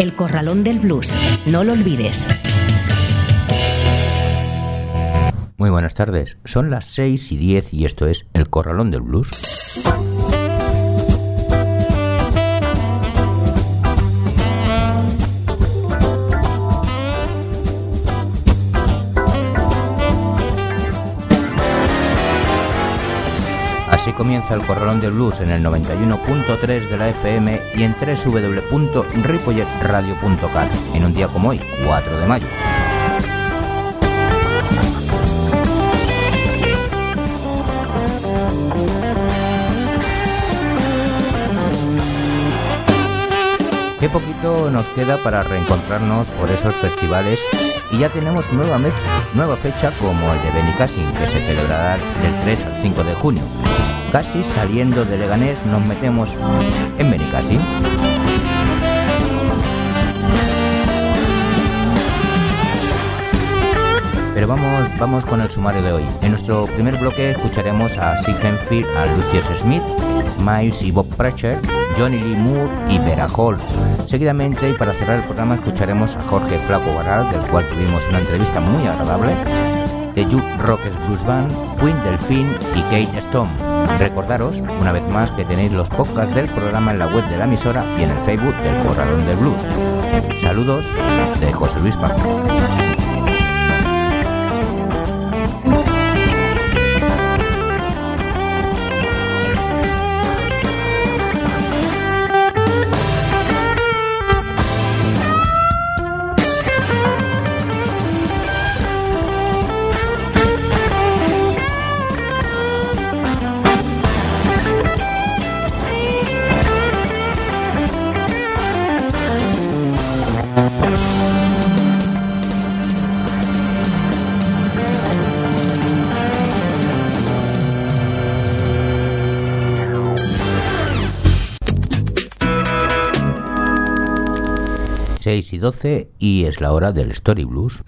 El Corralón del Blues. No lo olvides. Muy buenas tardes, son las 6 y 10 y esto es El Corralón del Blues. Comienza el Corralón del Blues en el 91.3 de la FM y en www.ripolletradio.cat en un día como hoy, 4 de mayo. Qué poquito nos queda para reencontrarnos por esos festivales y ya tenemos nueva, nueva fecha como el de Benicassin que se celebrará del 3 al 5 de junio. Casi saliendo de Leganés nos metemos en Benicassin. Pero vamos, vamos con el sumario de hoy. En nuestro primer bloque escucharemos a Sig Henfield, a Lucius Smith, Miles y Bob Pratchett, Johnny Lee Moore y Vera Hall. Seguidamente, y para cerrar el programa, escucharemos a Jorge Flaco Barral, del cual tuvimos una entrevista muy agradable, de Juke Rockets Blues Band, Queen Delfín y Kate Stone. Recordaros, una vez más, que tenéis los podcasts del programa en la web de la emisora y en el Facebook del Corralón del Blues. Saludos de José Luis Paco. 6 y 12 y es la hora del Story Blues.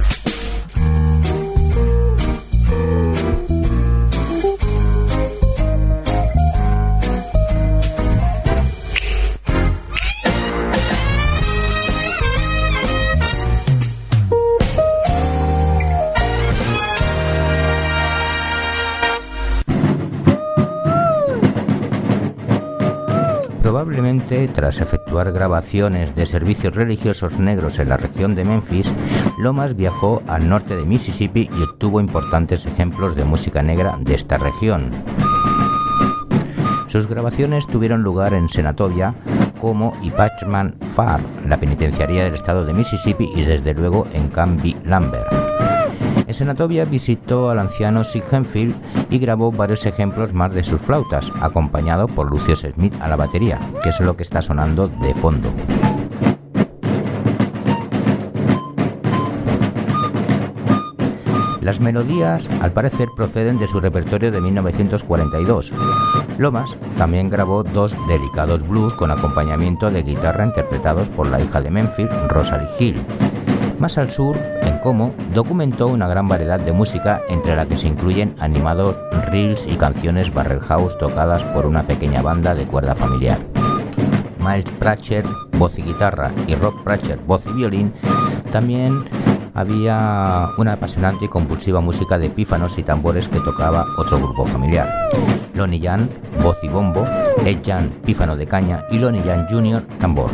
Tras efectuar grabaciones de servicios religiosos negros en la región de Memphis, Lomas viajó al norte de Mississippi y obtuvo importantes ejemplos de música negra de esta región. Sus grabaciones tuvieron lugar en Senatobia como y Patchman Far, la penitenciaría del estado de Mississippi y desde luego en Canby Lambert. En Senatobia visitó al anciano Sig Henfield y grabó varios ejemplos más de sus flautas, acompañado por Lucius Smith a la batería, que es lo que está sonando de fondo. Las melodías, al parecer, proceden de su repertorio de 1942. Lomas también grabó dos delicados blues con acompañamiento de guitarra interpretados por la hija de Memphis, Rosalie Hill. Más al sur, en Como, documentó una gran variedad de música entre la que se incluyen animados reels y canciones barrel house tocadas por una pequeña banda de cuerda familiar. Miles Pratchett, voz y guitarra, y Rob Pratchett, voz y violín, también había una apasionante y compulsiva música de pífanos y tambores que tocaba otro grupo familiar. Lonnie Jan, voz y bombo, Ed Jan, pífano de caña y Lonnie Jan Jr., tambor.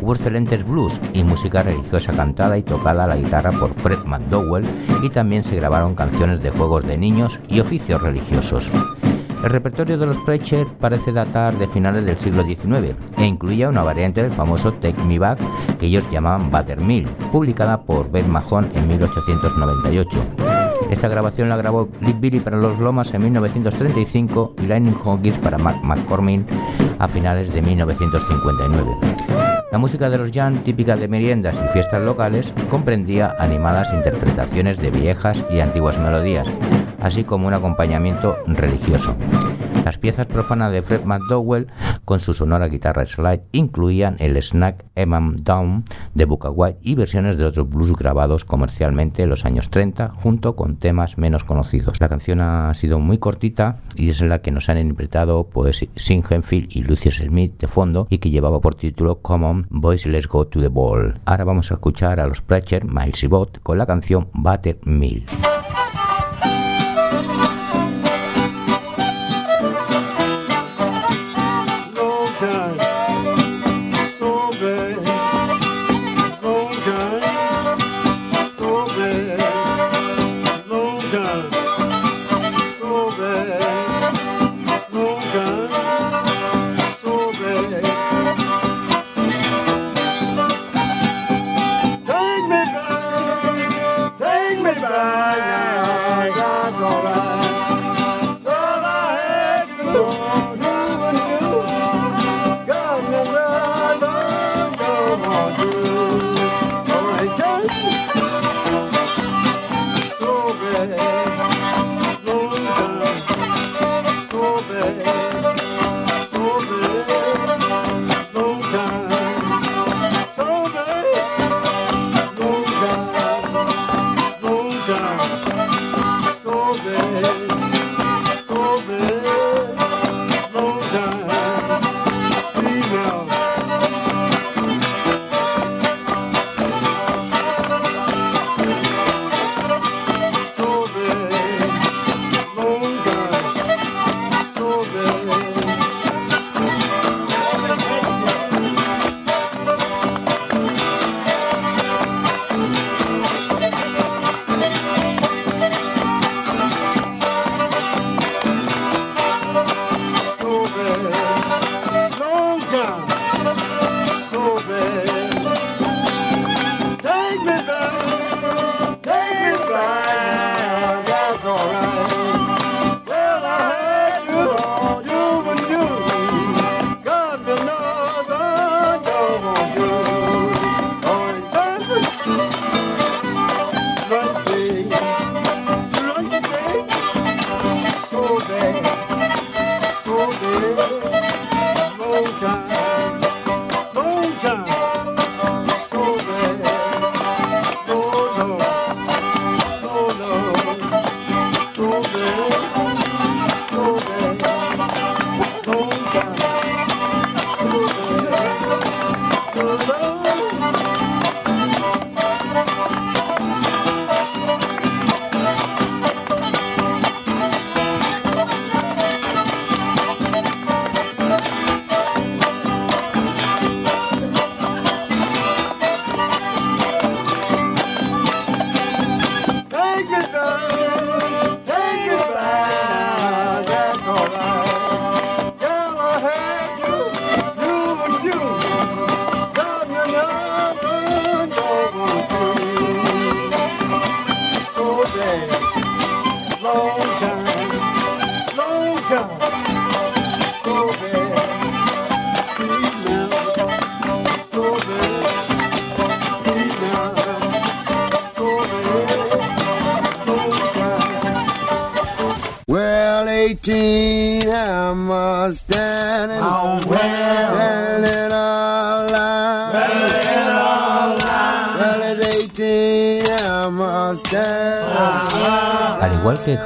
Hubo excelentes blues y música religiosa cantada y tocada a la guitarra por Fred McDowell y también se grabaron canciones de juegos de niños y oficios religiosos. El repertorio de los Preacher parece datar de finales del siglo XIX e incluía una variante del famoso Take Me Back que ellos llamaban Buttermill, publicada por Ben Mahon en 1898. Esta grabación la grabó Lee Billy para los Lomas en 1935 y Lightning Hawkins para Mac McCormick a finales de 1959. La música de los Jan, típica de meriendas y fiestas locales, comprendía animadas interpretaciones de viejas y antiguas melodías, así como un acompañamiento religioso. Las piezas profanas de Fred McDowell, con su sonora guitarra slide, incluían el snack Emam Down de Bukawai y versiones de otros blues grabados comercialmente en los años 30, junto con temas menos conocidos. La canción ha sido muy cortita y es la que nos han interpretado pues Sin Henfield y Lucius Smith de fondo y que llevaba por título Come on, Boys, Let's Go to the Ball. Ahora vamos a escuchar a los Preacher, Miles y Bot con la canción Buttermilk. igual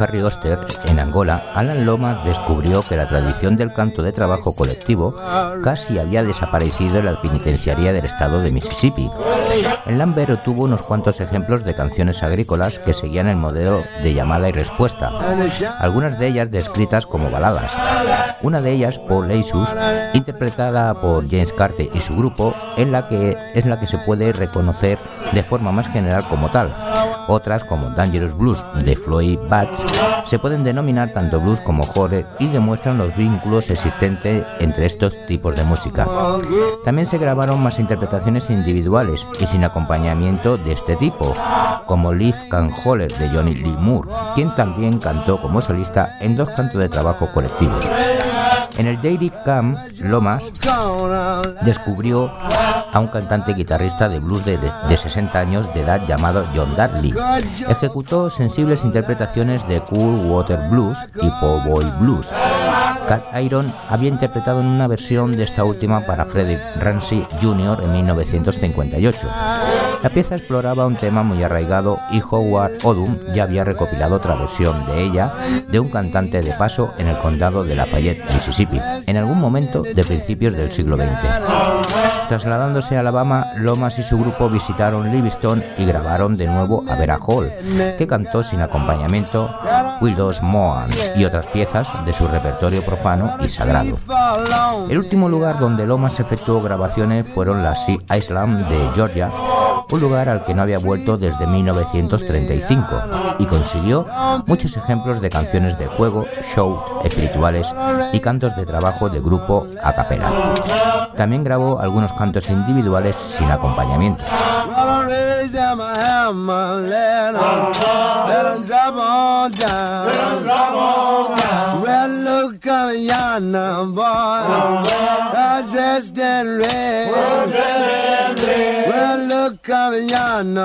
Harry Oster, en Angola, Alan Lomas descubrió que la tradición del canto de trabajo colectivo casi había desaparecido en la penitenciaría del estado de Mississippi. En Lambert tuvo unos cuantos ejemplos de canciones agrícolas que seguían el modelo de llamada y respuesta, algunas de ellas descritas como baladas. Una de ellas, por Leisus, interpretada por James Carter y su grupo, en la que es la que se puede reconocer de forma más general como tal. Otras, como Dangerous Blues de Floyd Batch, se pueden denominar tanto blues como horror y demuestran los vínculos existentes entre estos tipos de música. También se grabaron más interpretaciones individuales y sin acompañamiento de este tipo, como Leaf Can Holler de Johnny Lee Moore, quien también cantó como solista en dos cantos de trabajo colectivos. En el Daily Camp, Lomas descubrió a un cantante guitarrista de blues de, 60 años de edad llamado John Dudley. Ejecutó sensibles interpretaciones de Cool Water Blues y Po Boy Blues. Cat Iron había interpretado en una versión de esta última para Freddie Ramsey Jr. en 1958. La pieza exploraba un tema muy arraigado y Howard Odum ya había recopilado otra versión de ella de un cantante de paso en el condado de Lafayette, Mississippi, en algún momento de principios del siglo XX. Trasladándose a Alabama, Lomas y su grupo visitaron Livingston y grabaron de nuevo a Vera Hall, que cantó sin acompañamiento Wildos Moan y otras piezas de su repertorio profano y sagrado. El último lugar donde Lomas efectuó grabaciones fueron las Sea Island de Georgia, un lugar al que no había vuelto desde 1935 y consiguió muchos ejemplos de canciones de juego, show, espirituales y cantos de trabajo de grupo a capela. También grabó algunos cantos individuales sin acompañamiento. Lay down my hammer, let them, let them drop on down. Let them drop on down. Well, look at yonder boy. Well, dressed in red. Well, dressed in red. Well, look at yonder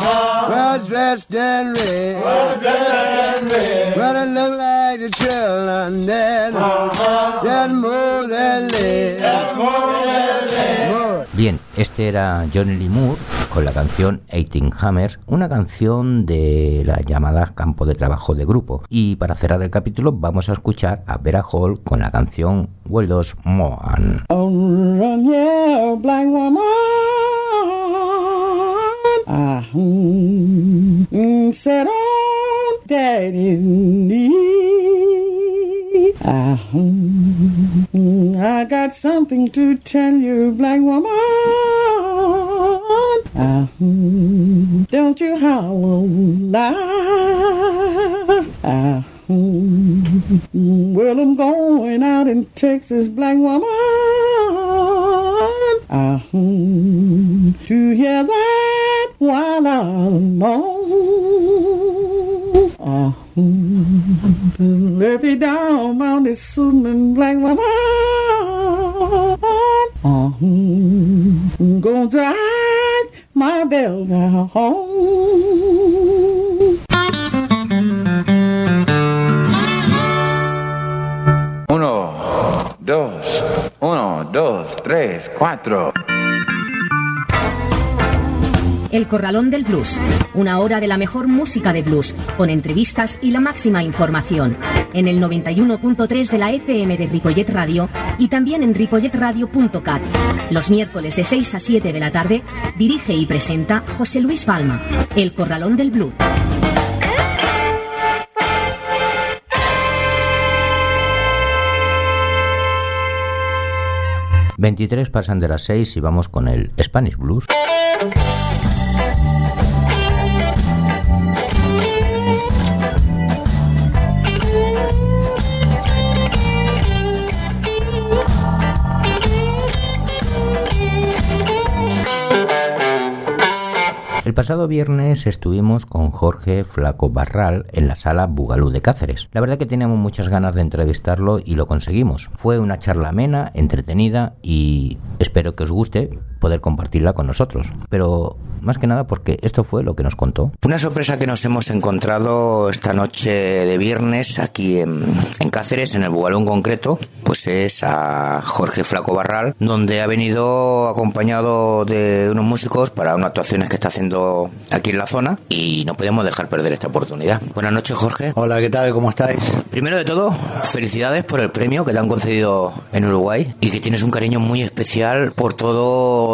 boy. Well, dressed in red. Well, dressed in red. Well, it look like the children dead. Uh-huh. Dead more than live. Dead more than live. Bien, este era Johnny Lee Moore con la canción Eighteen Hammers, una canción de la llamada Campo de Trabajo de Grupo. Y para cerrar el capítulo vamos a escuchar a Vera Hall con la canción Weldos Moan. Mm, I got something to tell you, black woman. Ah, don't you howl loud. Ah, well, I'm going out in Texas, black woman. Ah, to hear that while I'm alone. Uh, left it down on this soothing black woman. Uh, gonna drive my bell home. Uno, dos, uno, dos, tres, cuatro. El Corralón del Blues, una hora de la mejor música de blues, con entrevistas y la máxima información, en el 91.3 de la FM de Ripollet Radio y también en ripolletradio.cat. Los miércoles de 6 a 7 de la tarde, dirige y presenta José Luis Palma, El Corralón del Blues. ...23 pasan de las 6 y vamos con el Spanish Blues. El pasado viernes estuvimos con Jorge Flaco Barral en la sala Bugalú de Cáceres. La verdad que teníamos muchas ganas de entrevistarlo y lo conseguimos. Fue una charla amena, entretenida y espero que os guste poder compartirla con nosotros. Pero más que nada porque esto fue lo que nos contó. Una sorpresa que nos hemos encontrado esta noche de viernes aquí en, Cáceres, en el Bugalú en concreto, pues es a Jorge Flaco Barral, donde ha venido acompañado de unos músicos para unas actuaciones que está haciendo aquí en la zona y no podemos dejar perder esta oportunidad. Buenas noches, Jorge. Hola, ¿qué tal? ¿Cómo estáis? Primero de todo, felicidades por el premio que te han concedido en Uruguay y que tienes un cariño muy especial por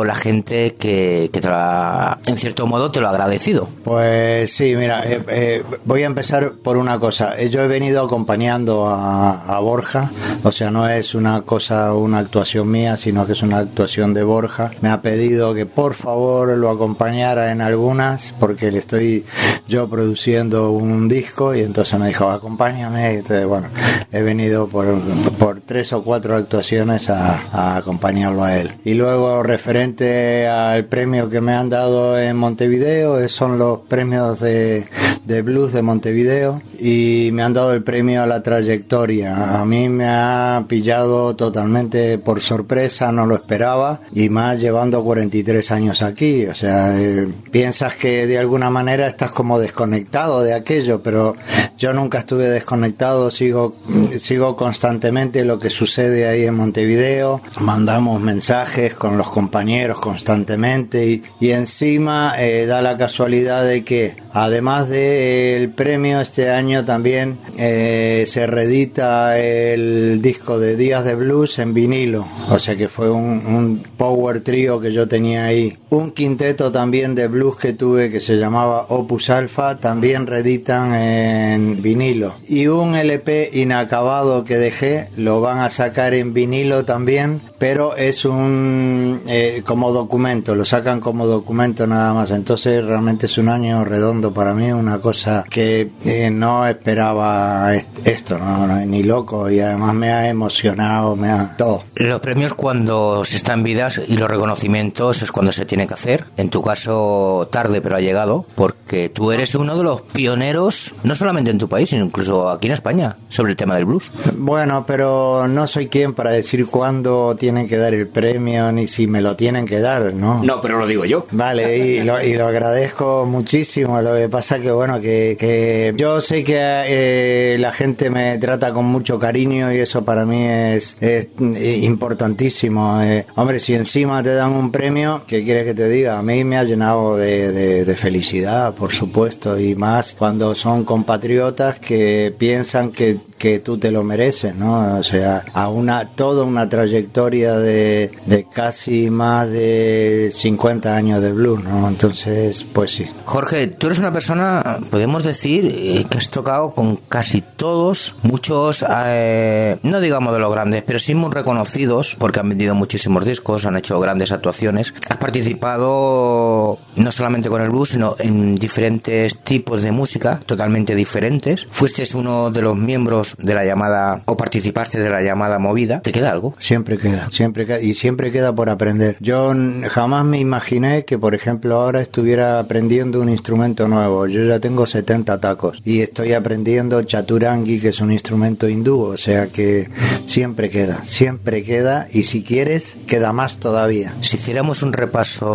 la gente que, te lo ha, en cierto modo, te lo ha agradecido. Pues sí, mira, eh, eh, voy a empezar por una cosa. Eh, yo he venido acompañando a, a Borja, o sea, no es una cosa, una actuación mía, sino que es una actuación de Borja. Me ha pedido que por favor lo acompañara en algunas porque le estoy yo produciendo un disco y entonces me dijo acompáñame entonces bueno he venido por, por tres o cuatro actuaciones a, acompañarlo a él y luego referente al premio que me han dado en Montevideo son los premios de, de blues de Montevideo y me han dado el premio a la trayectoria. A mí me ha pillado totalmente por sorpresa, no lo esperaba y más llevando 43 años aquí. O sea, eh, piensas que de alguna manera estás como desconectado de aquello, pero yo nunca estuve desconectado, sigo, sigo constantemente lo que sucede ahí en Montevideo, mandamos mensajes con los compañeros constantemente y, y encima eh, da la casualidad de que además del premio este año también eh, se reedita el disco de Días de Blues en vinilo, o sea que fue un, un power trio que yo tenía ahí. Un quinteto también de blues que tuve que se llamaba Opus Alpha, también reeditan en vinilo. Y un LP inacabado que dejé, lo van a sacar en vinilo también, pero es un eh, como documento, lo sacan como documento nada más. Entonces realmente es un año redondo para mí, una cosa que eh, no esperaba esto, ¿no? ni loco, y además me ha emocionado, me ha todo. Los premios cuando se está en vidas y los reconocimientos es cuando se tiene que hacer. En tu caso, tarde, pero ha llegado, porque tú eres uno de los pioneros, no solamente en tu país, sino incluso aquí en España, sobre el tema del blues. Bueno, pero no soy quien para decir cuándo tienen que dar el premio ni si me lo tienen que dar, ¿no? No, pero lo digo yo. Vale, y lo, y lo agradezco muchísimo. Lo que pasa que, bueno, que, que yo sé que eh, la gente me trata con mucho cariño y eso para mí es, es importantísimo. Eh, hombre, si encima te dan un premio, ¿qué quieres que te diga? A mí me ha llenado de, de, de felicidad, por supuesto, y más cuando son compatriotas que piensan que que tú te lo mereces, ¿no? O sea, a una toda una trayectoria de, de casi más de 50 años de blues, ¿no? Entonces, pues sí. Jorge, tú eres una persona, podemos decir, eh, que has tocado con casi todos, muchos, eh, no digamos de los grandes, pero sí muy reconocidos, porque han vendido muchísimos discos, han hecho grandes actuaciones. Has participado no solamente con el blues, sino en diferentes tipos de música, totalmente diferentes. Fuiste uno de los miembros de la llamada o participaste de la llamada movida, ¿te queda algo? Siempre queda, siempre queda, y siempre queda por aprender. Yo jamás me imaginé que, por ejemplo, ahora estuviera aprendiendo un instrumento nuevo. Yo ya tengo 70 tacos y estoy aprendiendo chaturangi, que es un instrumento hindú, o sea que siempre queda, siempre queda y si quieres, queda más todavía. Si hiciéramos un repaso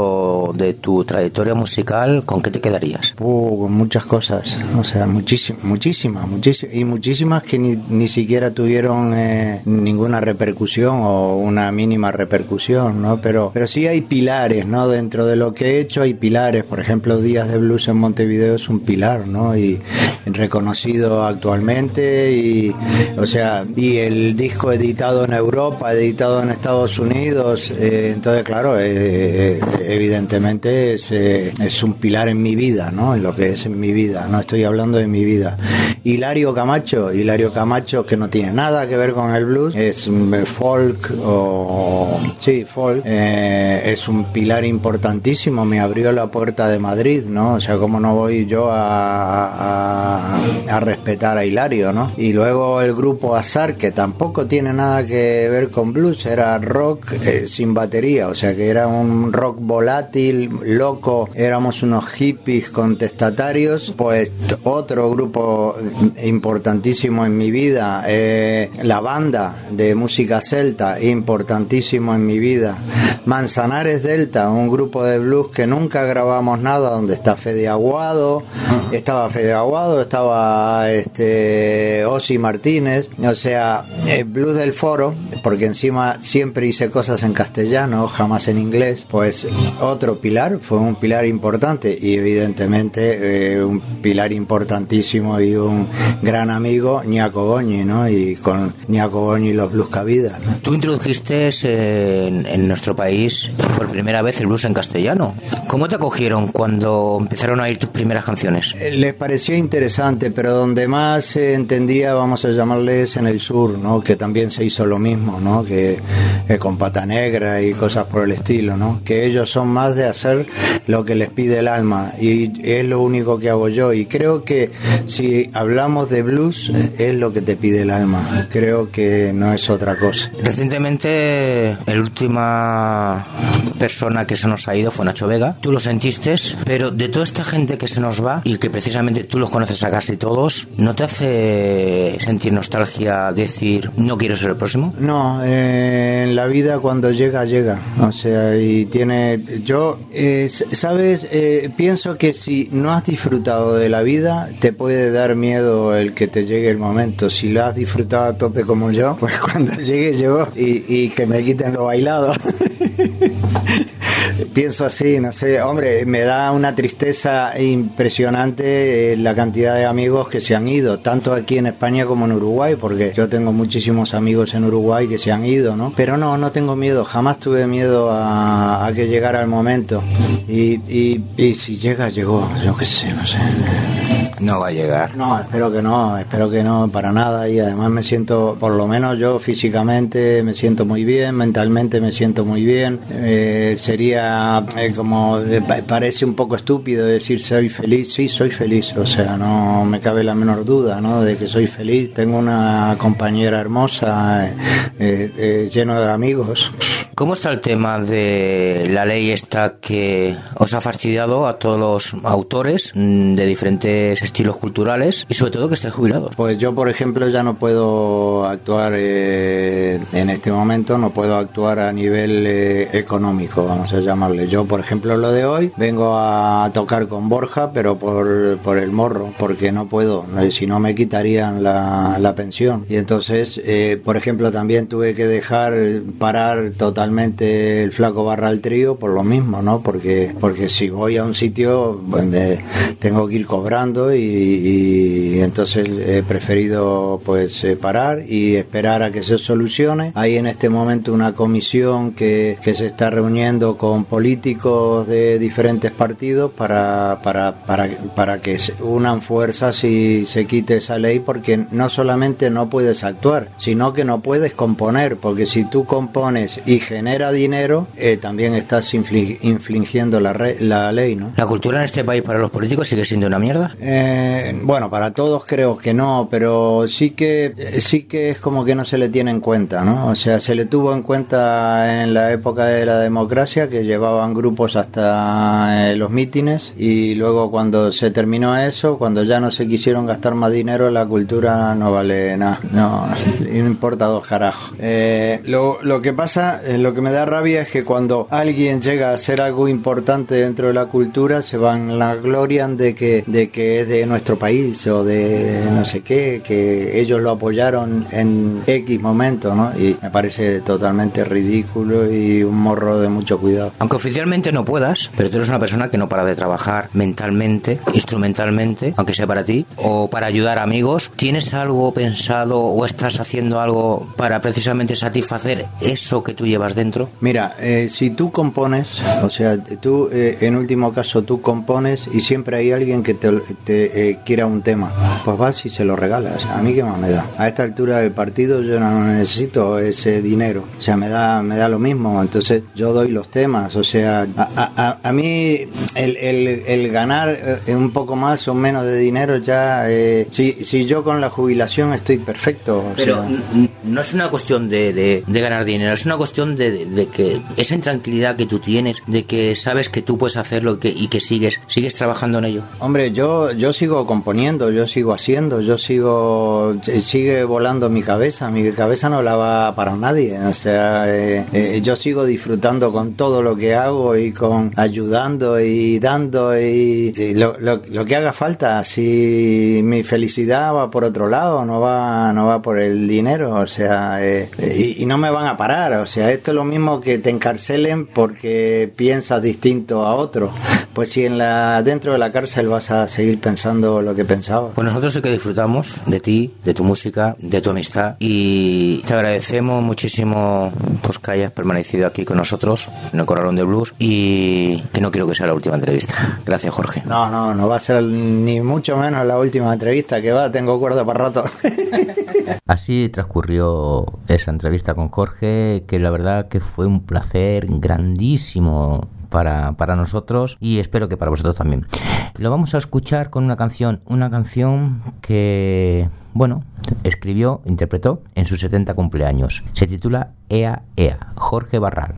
de tu trayectoria musical, ¿con qué te quedarías? Uh, con muchas cosas, o sea, muchísimas, muchísimas, muchísimas, y muchísimas que ni, ni siquiera tuvieron eh, ninguna repercusión o una mínima repercusión, ¿no? Pero, pero sí hay pilares, ¿no? Dentro de lo que he hecho hay pilares. Por ejemplo, Días de Blues en Montevideo es un pilar, ¿no? Y reconocido actualmente y, o sea, y el disco editado en Europa, editado en Estados Unidos, eh, entonces, claro, eh, evidentemente es, es un pilar en mi vida, ¿no? En lo que es mi vida, no estoy hablando de mi vida. Hilario Camacho, Hilario Camacho, que no tiene nada que ver con el blues, es folk o sí, folk, eh, es un pilar importantísimo, me abrió la puerta de Madrid, ¿no? O sea, ¿cómo no voy yo a, a, a respetar a Hilario, ¿no? Y luego el grupo Azar, que tampoco tiene nada que ver con blues, era rock eh, sin batería, o sea que era un rock volátil, loco, éramos unos hippies contestatarios, pues otro grupo importantísimo en mi vida, eh, la banda de música celta, importantísimo en mi vida. Manzanares Delta, un grupo de blues que nunca grabamos nada, donde está Fede Aguado, estaba Fede Aguado, estaba este Osi Martínez, o sea, el blues del foro, porque encima siempre hice cosas en castellano, jamás en inglés, pues otro pilar, fue un pilar importante y evidentemente eh, un pilar importantísimo y un gran amigo, Ñaco Goñi, ¿no? Y con Ñaco Goñi los blues cabidas, ¿no? Tú introdujiste en, en, nuestro país por primera vez el blues en castellano. ¿Cómo te acogieron cuando empezaron a oír tus primeras canciones? Les pareció interesante, pero donde más se entendía, vamos a llamarles en el sur, ¿no? Que también se hizo lo mismo, ¿no? Que, que con Pata Negra y cosas por el estilo, ¿no? Que ellos son más de hacer lo que les pide el alma y es lo único que hago yo y creo que si hablamos de blues es lo que te pide el alma. Creo que no es otra cosa. Recientemente, el última persona que se nos ha ido fue Nacho Vega. Tú lo sentiste, pero de toda esta gente que se nos va y que precisamente tú los conoces a casi todos, ¿no te hace sentir nostalgia decir no quiero ser el próximo? No, eh, en la vida cuando llega, llega. O sea, y tiene. Yo, eh, ¿sabes? Eh, pienso que si no has disfrutado de la vida, te puede dar miedo el que te llegue el momento. Si lo has disfrutado a tope como yo, pues cuando llegue, llegó y, y que me quiten lo bailado. Pienso así, no sé, hombre, me da una tristeza impresionante eh, la cantidad de amigos que se han ido, tanto aquí en España como en Uruguay, porque yo tengo muchísimos amigos en Uruguay que se han ido, ¿no? Pero no, no tengo miedo, jamás tuve miedo a, que llegara el momento. Y, y, y si llega, llegó, yo qué sé, no sé. No va a llegar. No, espero que no, espero que no, para nada. Y además me siento, por lo menos yo físicamente me siento muy bien, mentalmente me siento muy bien. Eh, sería eh, como, parece un poco estúpido decir soy feliz. Sí, soy feliz. O sea, no me cabe la menor duda, ¿no? De que soy feliz. Tengo una compañera hermosa, eh, lleno de amigos. ¿Cómo está el tema de la ley esta que os ha fastidiado a todos los autores mm, de diferentes estilos culturales y sobre todo que estéis jubilados? Pues yo, por ejemplo, ya no puedo actuar eh, en este momento, no puedo actuar a nivel eh, económico, vamos a llamarle. Yo, por ejemplo, lo de hoy, vengo a tocar con Borja, pero por, por el morro, porque no puedo, si no me quitarían la, la pensión. Y entonces, eh, por ejemplo, también tuve que dejar parar totalmente el flaco barra al trío por lo mismo, ¿no? Porque, porque si voy a un sitio donde tengo que ir cobrando y, entonces he preferido pues eh, parar y esperar a que se solucione. Hay en este momento una comisión que, que se está reuniendo con políticos de diferentes partidos para, para, para, para que unan fuerzas y se quite esa ley porque no solamente no puedes actuar, sino que no puedes componer, porque si tú compones y genera dinero, eh, también estás infringiendo la, la ley, ¿no? ¿La cultura en este país para los políticos sigue siendo una mierda? Eh, bueno, para todos creo que no, pero sí que eh, sí que es como que no se le tiene en cuenta, ¿no? O sea, se le tuvo en cuenta en la época de la democracia que llevaban grupos hasta los mítines y luego cuando se terminó eso, cuando ya no se quisieron gastar más dinero, la cultura no vale nada, no, no importa dos carajos. lo, lo que pasa, lo que me da rabia es que cuando alguien llega a ser algo importante dentro de la cultura, se van la gloria de que, de que es de nuestro país o de no sé qué, que ellos lo apoyaron en X momento, ¿no? Y me parece totalmente ridículo y un morro de mucho cuidado. Aunque oficialmente no puedas, pero tú eres una persona que no para de trabajar mentalmente, instrumentalmente, aunque sea para ti, o para ayudar a amigos. ¿Tienes algo pensado o estás haciendo algo para precisamente satisfacer eso que tú llevas dentro? Mira, eh, si tú compones, o sea, tú eh, en último caso tú compones y siempre hay alguien que te, eh, quiera un tema, pues vas y se lo regalas. A mí qué más me da. A esta altura del partido yo no necesito ese dinero, o sea, me da me da lo mismo. Entonces yo doy los temas, o sea, a, a, mí el, el, el, ganar un poco más o menos de dinero ya, si, si yo con la jubilación estoy perfecto. Pero no es una cuestión de, de, ganar dinero, es una cuestión de de, que esa intranquilidad que tú tienes, de que sabes que tú puedes hacerlo y que, sigues, sigues trabajando en ello? Hombre, yo, yo sigo componiendo, yo sigo haciendo, yo sigo, eh, sigue volando mi cabeza, mi cabeza no la va para nadie, o sea, eh, eh, yo sigo disfrutando con todo lo que hago y con ayudando y dando y, lo, lo, que haga falta, si mi felicidad va por otro lado, no va, no va por el dinero, o sea, y, y no me van a parar, o sea, esto lo mismo que te encarcelen porque piensas distinto a otro. Pues si en la dentro de la cárcel vas a seguir pensando lo que pensabas. Pues nosotros sí que disfrutamos de ti, de tu música, de tu amistad y te agradecemos muchísimo pues que hayas permanecido aquí con nosotros en el Corralón de Blues y que no quiero que sea la última entrevista. Gracias, Jorge. No, no, no va a ser ni mucho menos la última entrevista que va, tengo cuerda para rato. Así transcurrió esa entrevista con Jorge, que la verdad que fue un placer grandísimo para, para, nosotros y espero que para vosotros también. Lo vamos a escuchar con una canción, una canción que, bueno, escribió, interpretó en sus 70 cumpleaños. Se titula Ea Ea, Jorge Barral.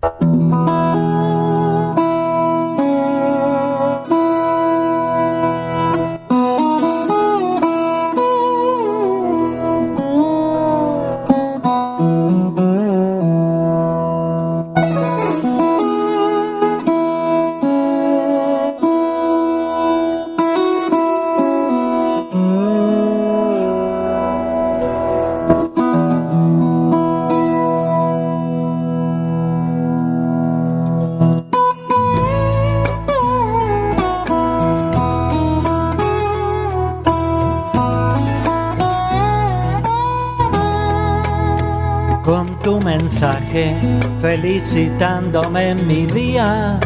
Felicitándome en mi día.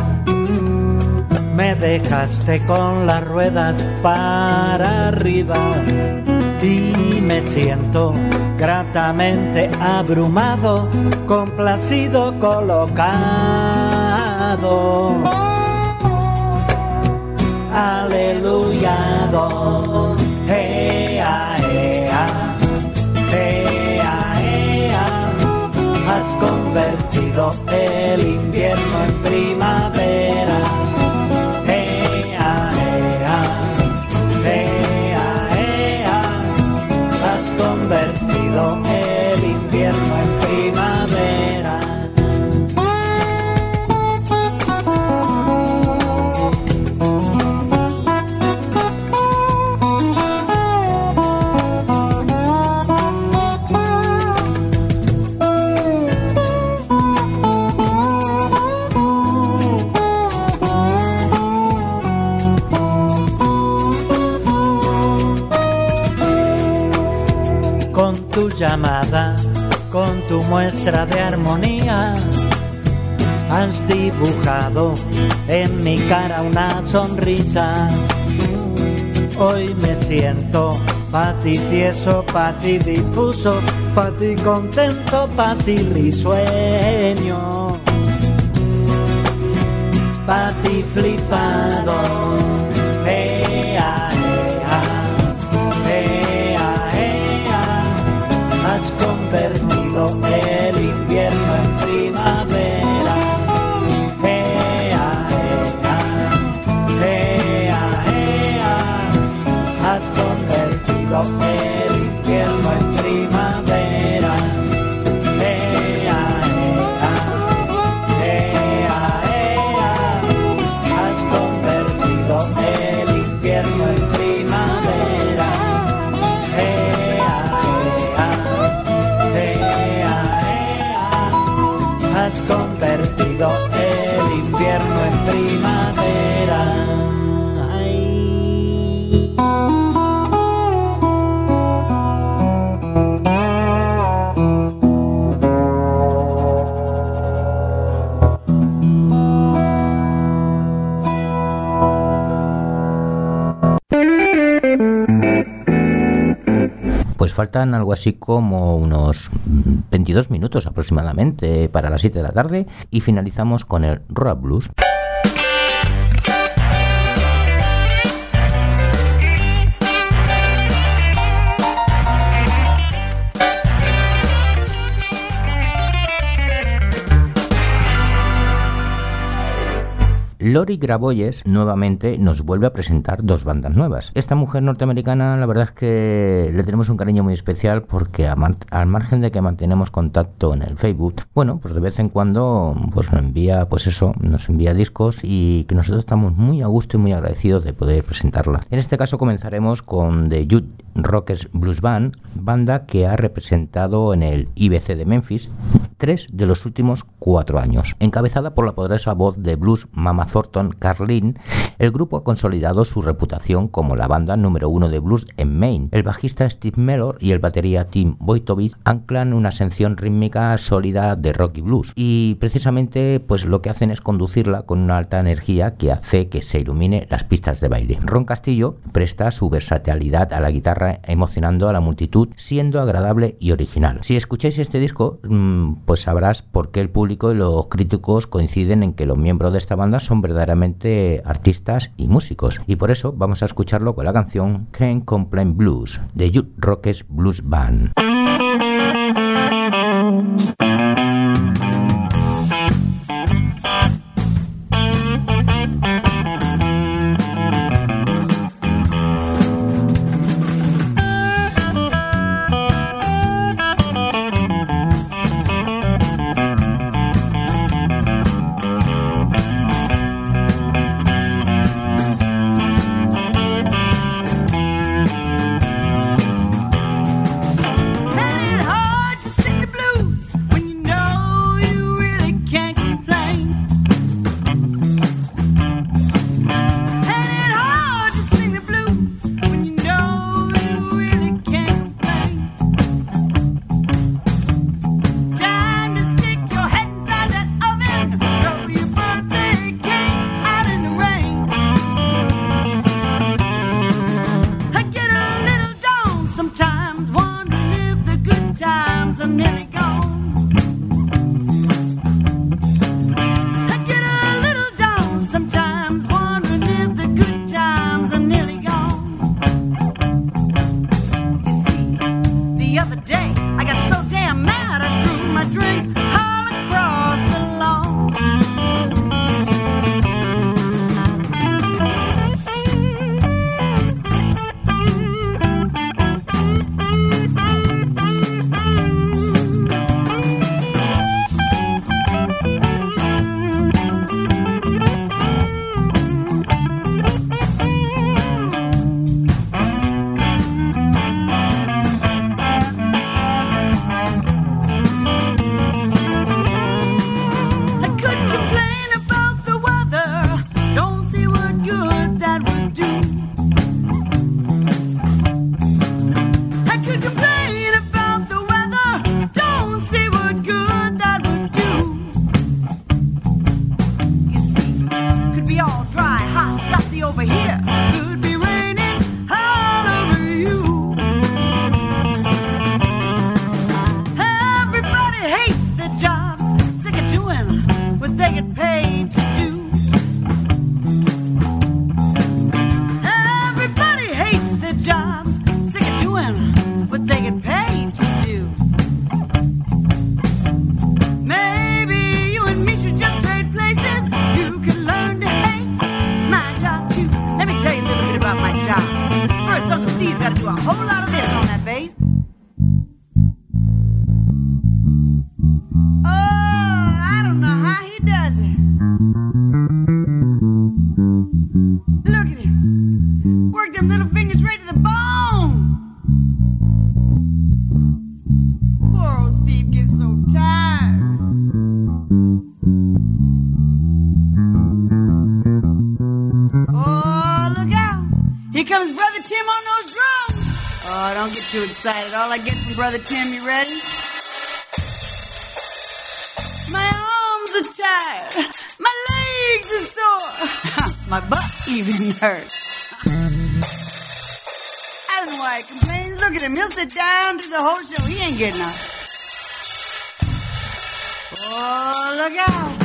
Me dejaste con las ruedas para arriba y me siento gratamente abrumado, complacido, colocado. Aleluya, convertido el en mi cara una sonrisa. Hoy me siento pa' ti tieso, pa' ti difuso, pa' ti contento, pa' ti risueño. Pa' ti flipado. Algo así como unos mm, 22 minutos aproximadamente para las 7 de la tarde y finalizamos con el Rock Blues. Lori Graboyes nuevamente nos vuelve a presentar dos bandas nuevas. Esta mujer norteamericana, la verdad es que le tenemos un cariño muy especial porque al margen de que mantenemos contacto en el Facebook, bueno, pues de vez en cuando pues nos envía, pues eso, nos envía discos y que nosotros estamos muy a gusto y muy agradecidos de poder presentarla. En este caso comenzaremos con The Youth Rockers Blues Band, banda que ha representado en el IBC de Memphis tres de los últimos cuatro años. Encabezada por la poderosa voz de blues Mama Thornton Carlin, el grupo ha consolidado su reputación como la banda número uno de blues en Maine. El bajista Steve Mellor y el batería Tim Wojtowicz anclan una sección rítmica sólida de rock y blues y precisamente pues lo que hacen es conducirla con una alta energía que hace que se ilumine las pistas de baile. Ron Castillo presta su versatilidad a la guitarra emocionando a la multitud siendo agradable y original. Si escucháis este disco mm, pues sabrás por qué el público y los críticos coinciden en que los miembros de esta banda son verdaderamente artistas y músicos y por eso vamos a escucharlo con la canción Can't Complain Blues de Youth Rockers Blues Band. about my job. First, Uncle Steve's got to do a whole lot of this on that bass. I get from Brother Tim, you ready? My arms are tired. My legs are sore. My butt even hurts. I don't know why he complains. Look at him. He'll sit down through the whole show. He ain't getting up. Oh, look out.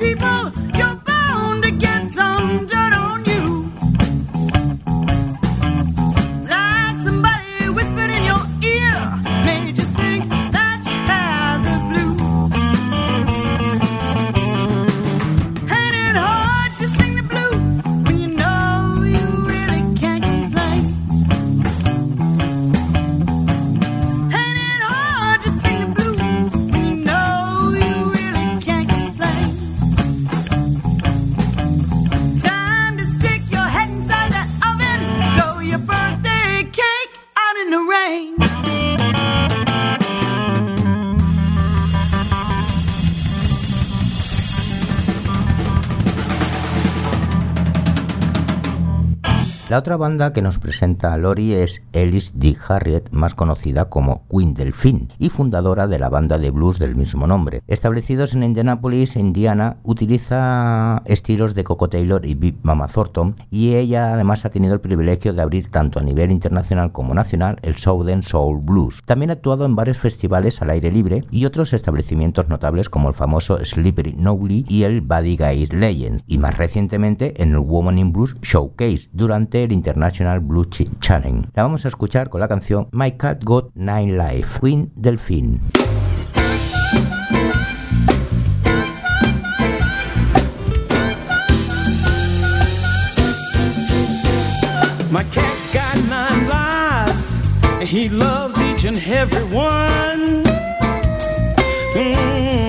happy. Otra banda que nos presenta a Lori es Ellis D. Harriet, más conocida como Queen Delphine, y fundadora de la banda de blues del mismo nombre. Establecidos en Indianapolis, Indiana, utiliza estilos de Coco Taylor y Big Mama Thornton, y ella además ha tenido el privilegio de abrir tanto a nivel internacional como nacional el Southern Soul Blues. También ha actuado en varios festivales al aire libre y otros establecimientos notables como el famoso Slippery Nowly y el Buddy Guys Legends, y más recientemente en el Woman in Blues Showcase durante International Blues Ch- Challenge. La vamos a escuchar con la canción My Cat Got Nine Life, Queen Delphine. My cat got nine lives, and he loves each and every one. Mm.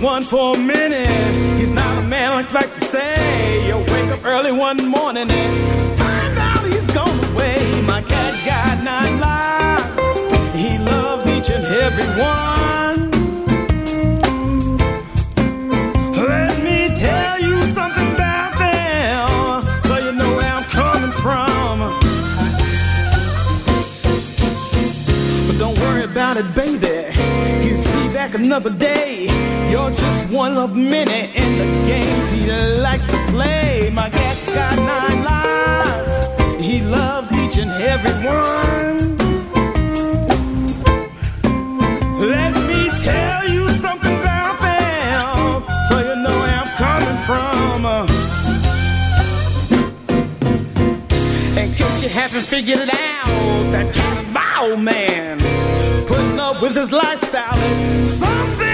One for a minute. He's not a man like likes to stay. You'll wake up early one morning and find out he's gone away. My cat got nine lives. He loves each and every one. Let me tell you something about them, so you know where I'm coming from. But don't worry about it, baby. He's be back another day. You're just one of many in the games he likes to play. My cat got nine lives. He loves each and every one. Let me tell you something about them, so you know where I'm coming from. In case you haven't figured it out, that cat's old man. Putting up with his lifestyle something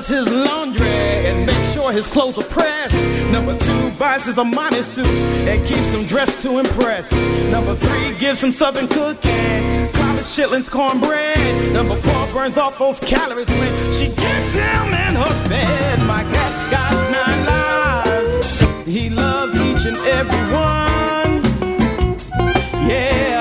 does his laundry and makes sure his clothes are pressed. Number two buys his Armani suit and keeps him dressed to impress. Number three gives him southern cooking, college chitlins, cornbread. Number four burns off those calories when she gets him in her bed. My cat got nine lives. He loves each and every one. Yeah.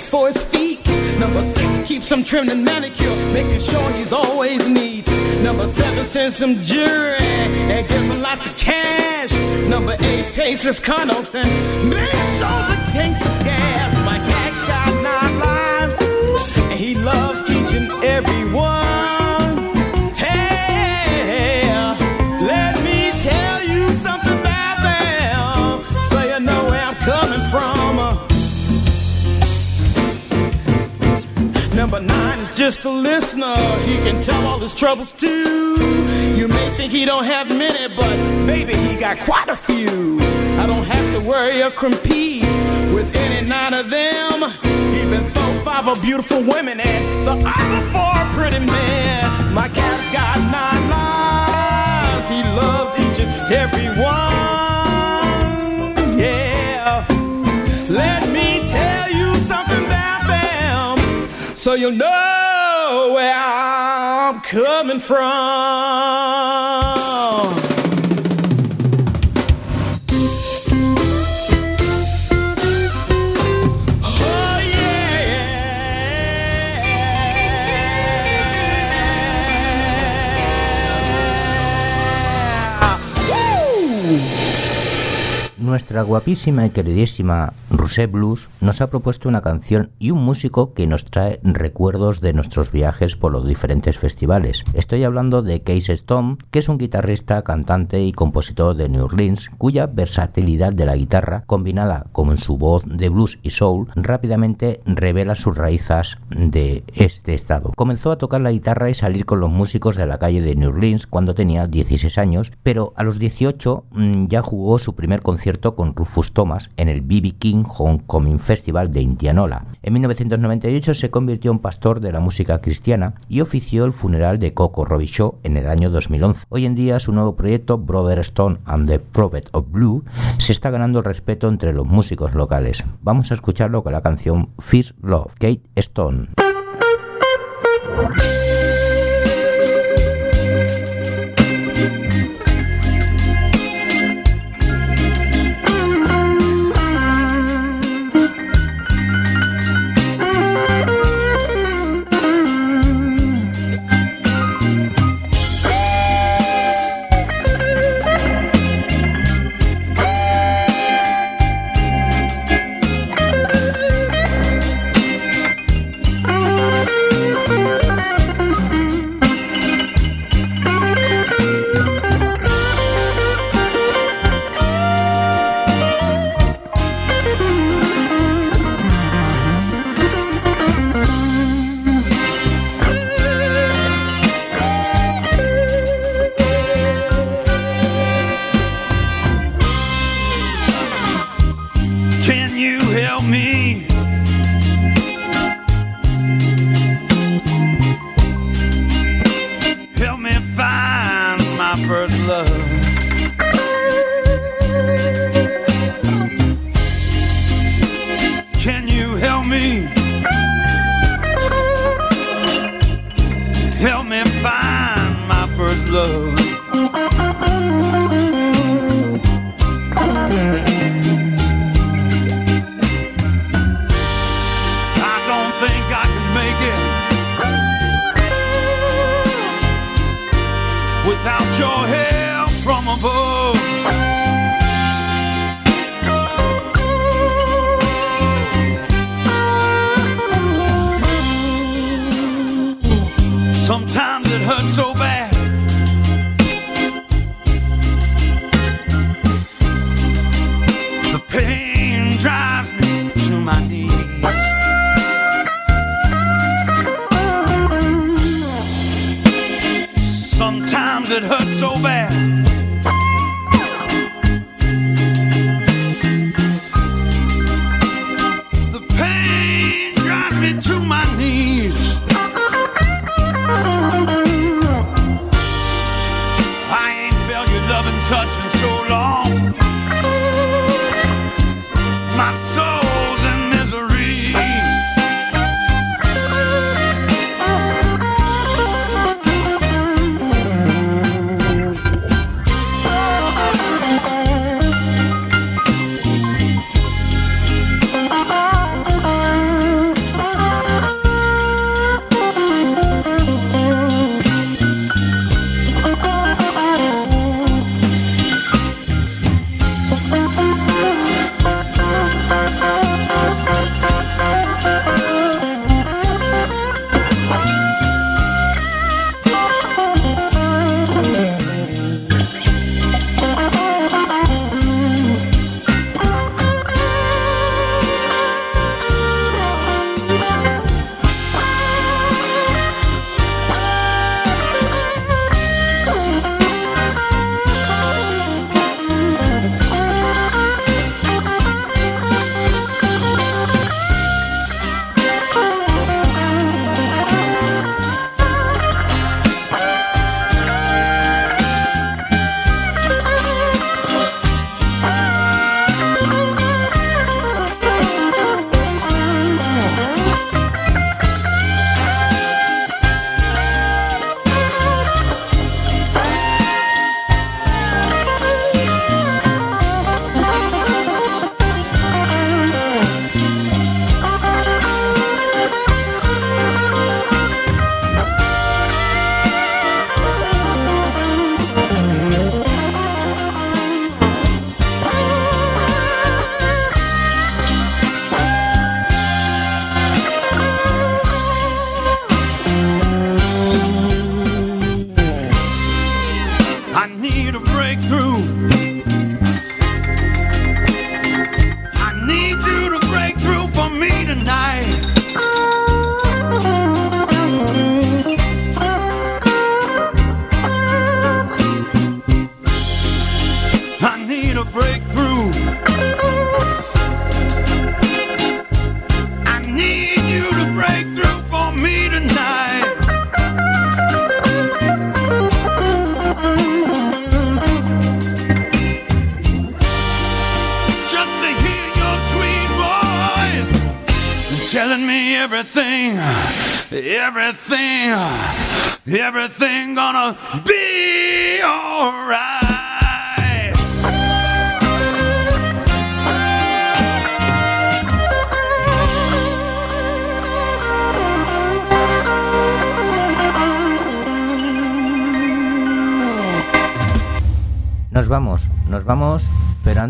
For his feet. Number six keeps him trimmed and manicured, making sure he's always neat. Number seven sends him jewelry and gives him lots of cash. Number eight pays his condos and makes sure the tanks is gas. Just a listener. He can tell all his troubles too. You may think he don't have many, but baby, he got quite a few. I don't have to worry or compete with any nine of them. Even though five are beautiful women and the other four pretty men. My cat's got nine lives. He loves each and every one. Yeah. Let me tell you something about them so you'll know where I'm coming from. Nuestra guapísima y queridísima Rosé Blues nos ha propuesto una canción y un músico que nos trae recuerdos de nuestros viajes por los diferentes festivales. Estoy hablando de Case Stone, que es un guitarrista, cantante y compositor de New Orleans, cuya versatilidad de la guitarra, combinada con su voz de blues y soul, rápidamente revela sus raíces de este estado. Comenzó a tocar la guitarra y salir con los músicos de la calle de New Orleans cuando tenía 16 años, pero a los 18 mm, ya jugó su primer concierto con Rufus Thomas en el BB King Homecoming Festival de Indianola. En 1998 se convirtió en pastor de la música cristiana y ofició el funeral de Coco Robichaud en el año 2011. Hoy en día su nuevo proyecto Brother Stone and the Prophet of Blue se está ganando el respeto entre los músicos locales. Vamos a escucharlo con la canción First Love, Kate Stone.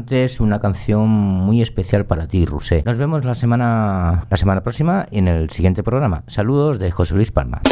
Antes una canción muy especial para ti, Rusé. Nos vemos la semana, la semana próxima en el siguiente programa. Saludos de José Luis Palma.